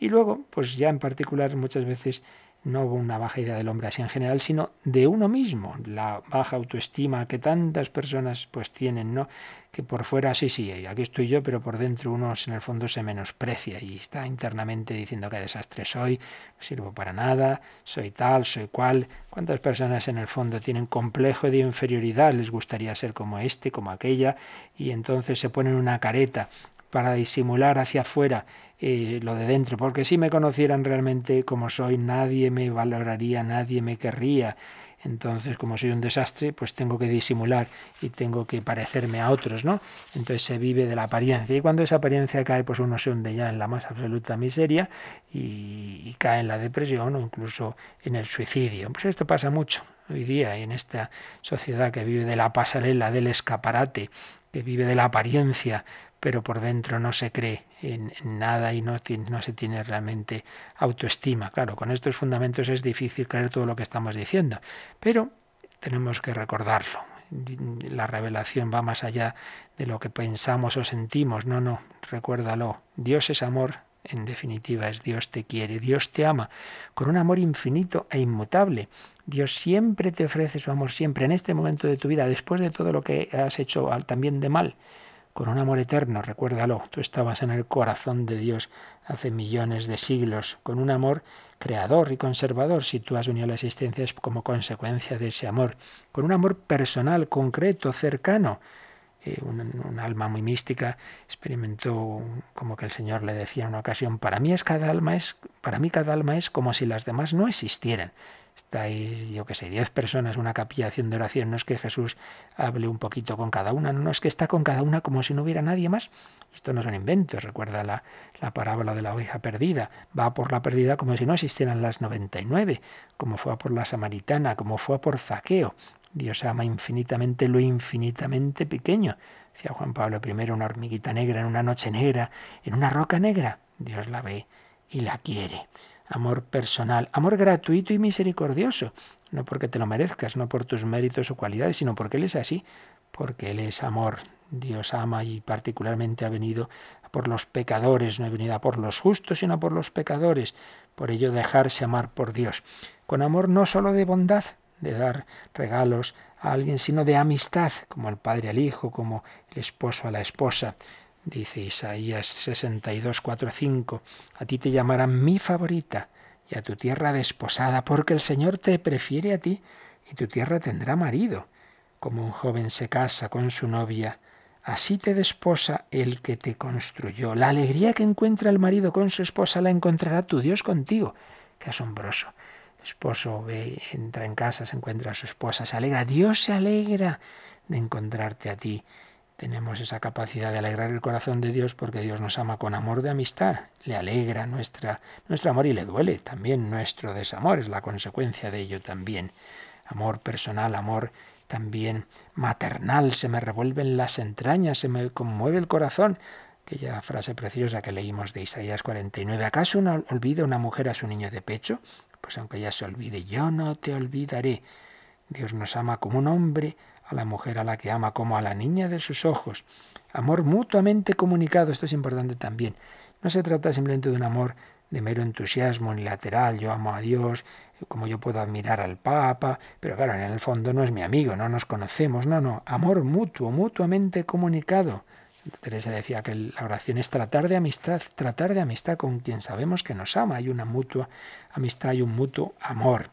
Y luego, pues ya en particular muchas veces no una baja idea del hombre así en general, sino de uno mismo, la baja autoestima que tantas personas pues tienen, ¿no? Que por fuera sí, sí, aquí estoy yo, pero por dentro uno en el fondo se menosprecia y está internamente diciendo que desastre soy, no sirvo para nada, soy tal, soy cual. ¿Cuántas personas en el fondo tienen complejo de inferioridad? Les gustaría ser como este, como aquella, y entonces se ponen una careta para disimular hacia afuera eh, lo de dentro, porque si me conocieran realmente como soy, nadie me valoraría, nadie me querría. Entonces, como soy un desastre, pues tengo que disimular y tengo que parecerme a otros, ¿no? Entonces se vive de la apariencia. Y cuando esa apariencia cae, pues uno se hunde ya en la más absoluta miseria y, y cae en la depresión o incluso en el suicidio. Pues esto pasa mucho hoy día en esta sociedad que vive de la pasarela, del escaparate, que vive de la apariencia, pero por dentro no se cree en, nada y no, se tiene realmente autoestima. Claro, con estos fundamentos es difícil creer todo lo que estamos diciendo, pero tenemos que recordarlo. La revelación va más allá de lo que pensamos o sentimos. No, no, recuérdalo. Dios es amor, en definitiva es Dios te quiere, Dios te ama, con un amor infinito e inmutable. Dios siempre te ofrece su amor, siempre en este momento de tu vida, después de todo lo que has hecho también de mal con un amor eterno, recuérdalo, tú estabas en el corazón de Dios hace millones de siglos, con un amor creador y conservador, si tú has unido la existencia es como consecuencia de ese amor, con un amor personal, concreto, cercano. Eh, un, alma muy mística experimentó como que el Señor le decía en una ocasión, para mí es cada alma es, para mí cada alma es como si las demás no existieran estáis, yo que sé, diez personas, una capilla de oración, no es que Jesús hable un poquito con cada una, no, es que está con cada una como si no hubiera nadie más. Esto no son inventos, recuerda la, la parábola de la oveja perdida, va por la perdida como si no existieran las 99, como fue a por la samaritana, como fue por Zaqueo. Dios ama infinitamente lo infinitamente pequeño. Decía Juan Pablo I, una hormiguita negra en una noche negra, en una roca negra. Dios la ve y la quiere amor personal, amor gratuito y misericordioso, no porque te lo merezcas, no por tus méritos o cualidades, sino porque Él es así, porque Él es amor. Dios ama y particularmente ha venido por los pecadores, no ha venido a por los justos, sino por los pecadores. Por ello dejarse amar por Dios. Con amor no solo de bondad, de dar regalos a alguien, sino de amistad, como el padre al hijo, como el esposo a la esposa. Dice Isaías 62, 4, 5, a ti te llamarán mi favorita y a tu tierra desposada, porque el Señor te prefiere a ti y tu tierra tendrá marido. Como un joven se casa con su novia, así te desposa el que te construyó. La alegría que encuentra el marido con su esposa la encontrará tu Dios contigo. Qué asombroso. El esposo ve, entra en casa, se encuentra a su esposa, se alegra. Dios se alegra de encontrarte a ti tenemos esa capacidad de alegrar el corazón de Dios porque Dios nos ama con amor de amistad, le alegra nuestra, nuestro amor y le duele también nuestro desamor, es la consecuencia de ello también. Amor personal, amor también maternal, se me revuelven las entrañas, se me conmueve el corazón. Aquella frase preciosa que leímos de Isaías 49. ¿Acaso una, olvida una mujer a su niño de pecho? Pues aunque ella se olvide, yo no te olvidaré. Dios nos ama como un hombre a la mujer a la que ama como a la niña de sus ojos. Amor mutuamente comunicado, esto es importante también. No se trata simplemente de un amor de mero entusiasmo unilateral, yo amo a Dios, como yo puedo admirar al Papa, pero claro, en el fondo no es mi amigo, no nos conocemos, no, no, amor mutuo, mutuamente comunicado. Teresa decía que la oración es tratar de amistad, tratar de amistad con quien sabemos que nos ama, hay una mutua amistad, hay un mutuo amor.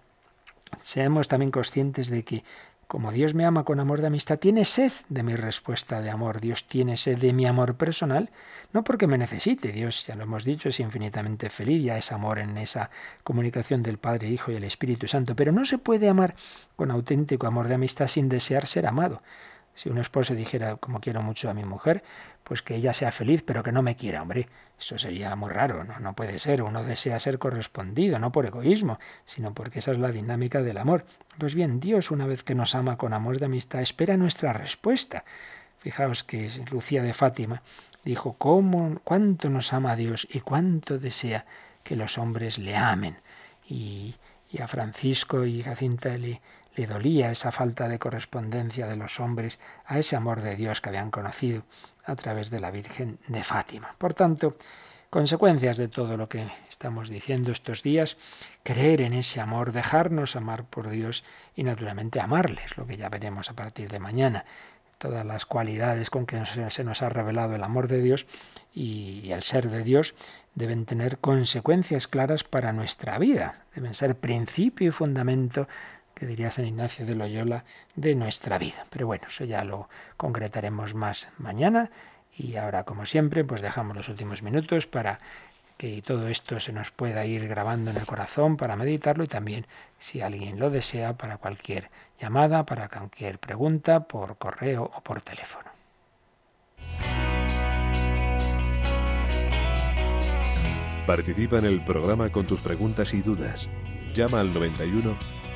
Seamos también conscientes de que como Dios me ama con amor de amistad, tiene sed de mi respuesta de amor. Dios tiene sed de mi amor personal, no porque me necesite. Dios, ya lo hemos dicho, es infinitamente feliz, ya es amor en esa comunicación del Padre, Hijo y el Espíritu Santo. Pero no se puede amar con auténtico amor de amistad sin desear ser amado. Si un esposo dijera, como quiero mucho a mi mujer, pues que ella sea feliz, pero que no me quiera, hombre, eso sería muy raro, ¿no? No puede ser. Uno desea ser correspondido, no por egoísmo, sino porque esa es la dinámica del amor. Pues bien, Dios, una vez que nos ama con amor de amistad, espera nuestra respuesta. Fijaos que Lucía de Fátima dijo, ¿cómo, cuánto nos ama Dios y cuánto desea que los hombres le amen. Y, a Francisco y Jacinta le, le dolía esa falta de correspondencia de los hombres a ese amor de Dios que habían conocido a través de la Virgen de Fátima. Por tanto, consecuencias de todo lo que estamos diciendo estos días, creer en ese amor, dejarnos amar por Dios y naturalmente amarles, lo que ya veremos a partir de mañana. Todas las cualidades con que se nos ha revelado el amor de Dios y el ser de Dios deben tener consecuencias claras para nuestra vida, deben ser principio y fundamento que diría San Ignacio de Loyola, de nuestra vida. Pero bueno, eso ya lo concretaremos más mañana y ahora, como siempre, pues dejamos los últimos minutos para que todo esto se nos pueda ir grabando en el corazón para meditarlo y también, si alguien lo desea, para cualquier llamada, para cualquier pregunta, por correo o por teléfono. Participa en el programa con tus preguntas y dudas. Llama al 91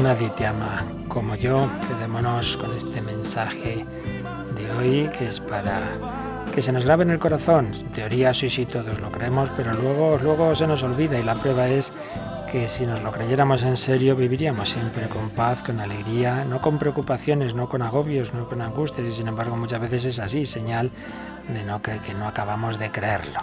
Nadie te ama como yo. Quedémonos con este mensaje de hoy que es para que se nos grabe en el corazón. En teoría sí, sí, todos lo creemos, pero luego, luego se nos olvida y la prueba es que si nos lo creyéramos en serio viviríamos siempre con paz, con alegría, no con preocupaciones, no con agobios, no con angustias y sin embargo muchas veces es así, señal de que no acabamos de creerlo.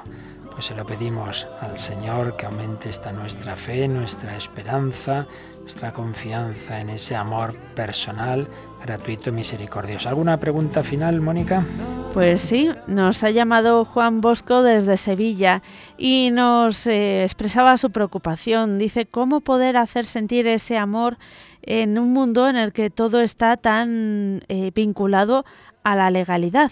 Pues se lo pedimos al Señor que aumente esta nuestra fe, nuestra esperanza, nuestra confianza en ese amor personal, gratuito, misericordioso. ¿Alguna pregunta final, Mónica? Pues sí, nos ha llamado Juan Bosco desde Sevilla y nos eh, expresaba su preocupación. Dice, ¿cómo poder hacer sentir ese amor en un mundo en el que todo está tan eh, vinculado a la legalidad?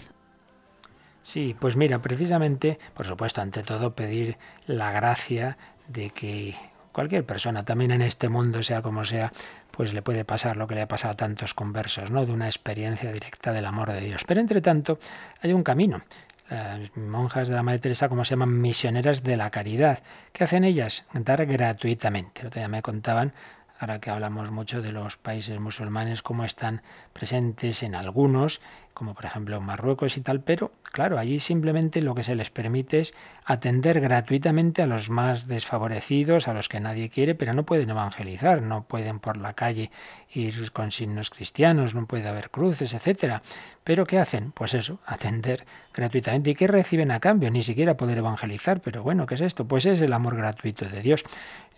Sí, pues mira, precisamente, por supuesto, ante todo pedir la gracia de que cualquier persona, también en este mundo, sea como sea, pues le puede pasar lo que le ha pasado a tantos conversos, ¿no? De una experiencia directa del amor de Dios. Pero entre tanto, hay un camino. Las monjas de la Madre Teresa, como se llaman, misioneras de la caridad. ¿Qué hacen ellas? Dar gratuitamente. El otro día me contaban ahora que hablamos mucho de los países musulmanes, cómo están presentes en algunos, como por ejemplo Marruecos y tal, pero claro, allí simplemente lo que se les permite es atender gratuitamente a los más desfavorecidos, a los que nadie quiere, pero no pueden evangelizar, no pueden por la calle ir con signos cristianos, no puede haber cruces, etcétera. Pero ¿qué hacen? Pues eso, atender gratuitamente. ¿Y qué reciben a cambio? Ni siquiera poder evangelizar, pero bueno, ¿qué es esto? Pues es el amor gratuito de Dios.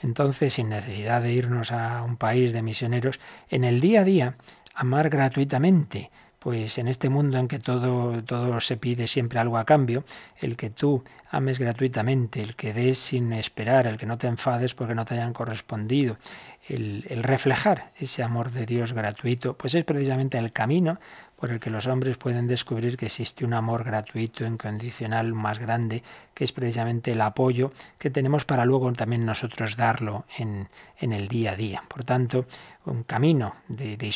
Entonces, sin necesidad de irnos a un país de misioneros, en el día a día, amar gratuitamente, pues en este mundo en que todo, todo se pide siempre algo a cambio, el que tú ames gratuitamente, el que des sin esperar, el que no te enfades porque no te hayan correspondido, el, reflejar ese amor de Dios gratuito, pues es precisamente el camino por el que los hombres pueden descubrir que existe un amor gratuito, incondicional, más grande, que es precisamente el apoyo que tenemos para luego también nosotros darlo en, en el día a día. Por tanto, un camino de, de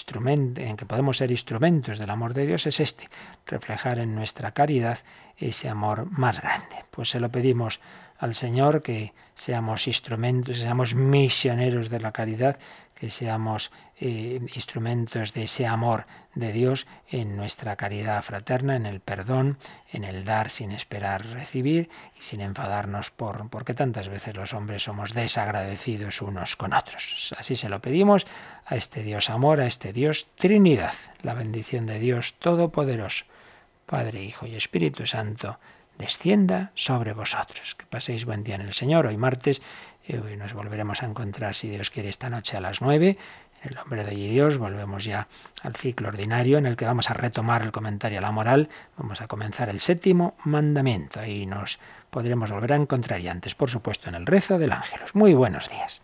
en que podemos ser instrumentos del amor de Dios es este, reflejar en nuestra caridad ese amor más grande. Pues se lo pedimos al Señor que seamos instrumentos, seamos misioneros de la caridad, que seamos eh, instrumentos de ese amor de Dios en nuestra caridad fraterna, en el perdón, en el dar sin esperar recibir y sin enfadarnos por porque tantas veces los hombres somos desagradecidos unos con otros. Así se lo pedimos a este Dios amor, a este Dios Trinidad, la bendición de Dios Todopoderoso, Padre, Hijo y Espíritu Santo descienda sobre vosotros. Que paséis buen día en el Señor. Hoy martes hoy nos volveremos a encontrar, si Dios quiere, esta noche a las nueve. En el nombre de hoy Dios, volvemos ya al ciclo ordinario en el que vamos a retomar el comentario a la moral. Vamos a comenzar el séptimo mandamiento. Ahí nos podremos volver a encontrar y antes, por supuesto, en el rezo del ángelos. Muy buenos días.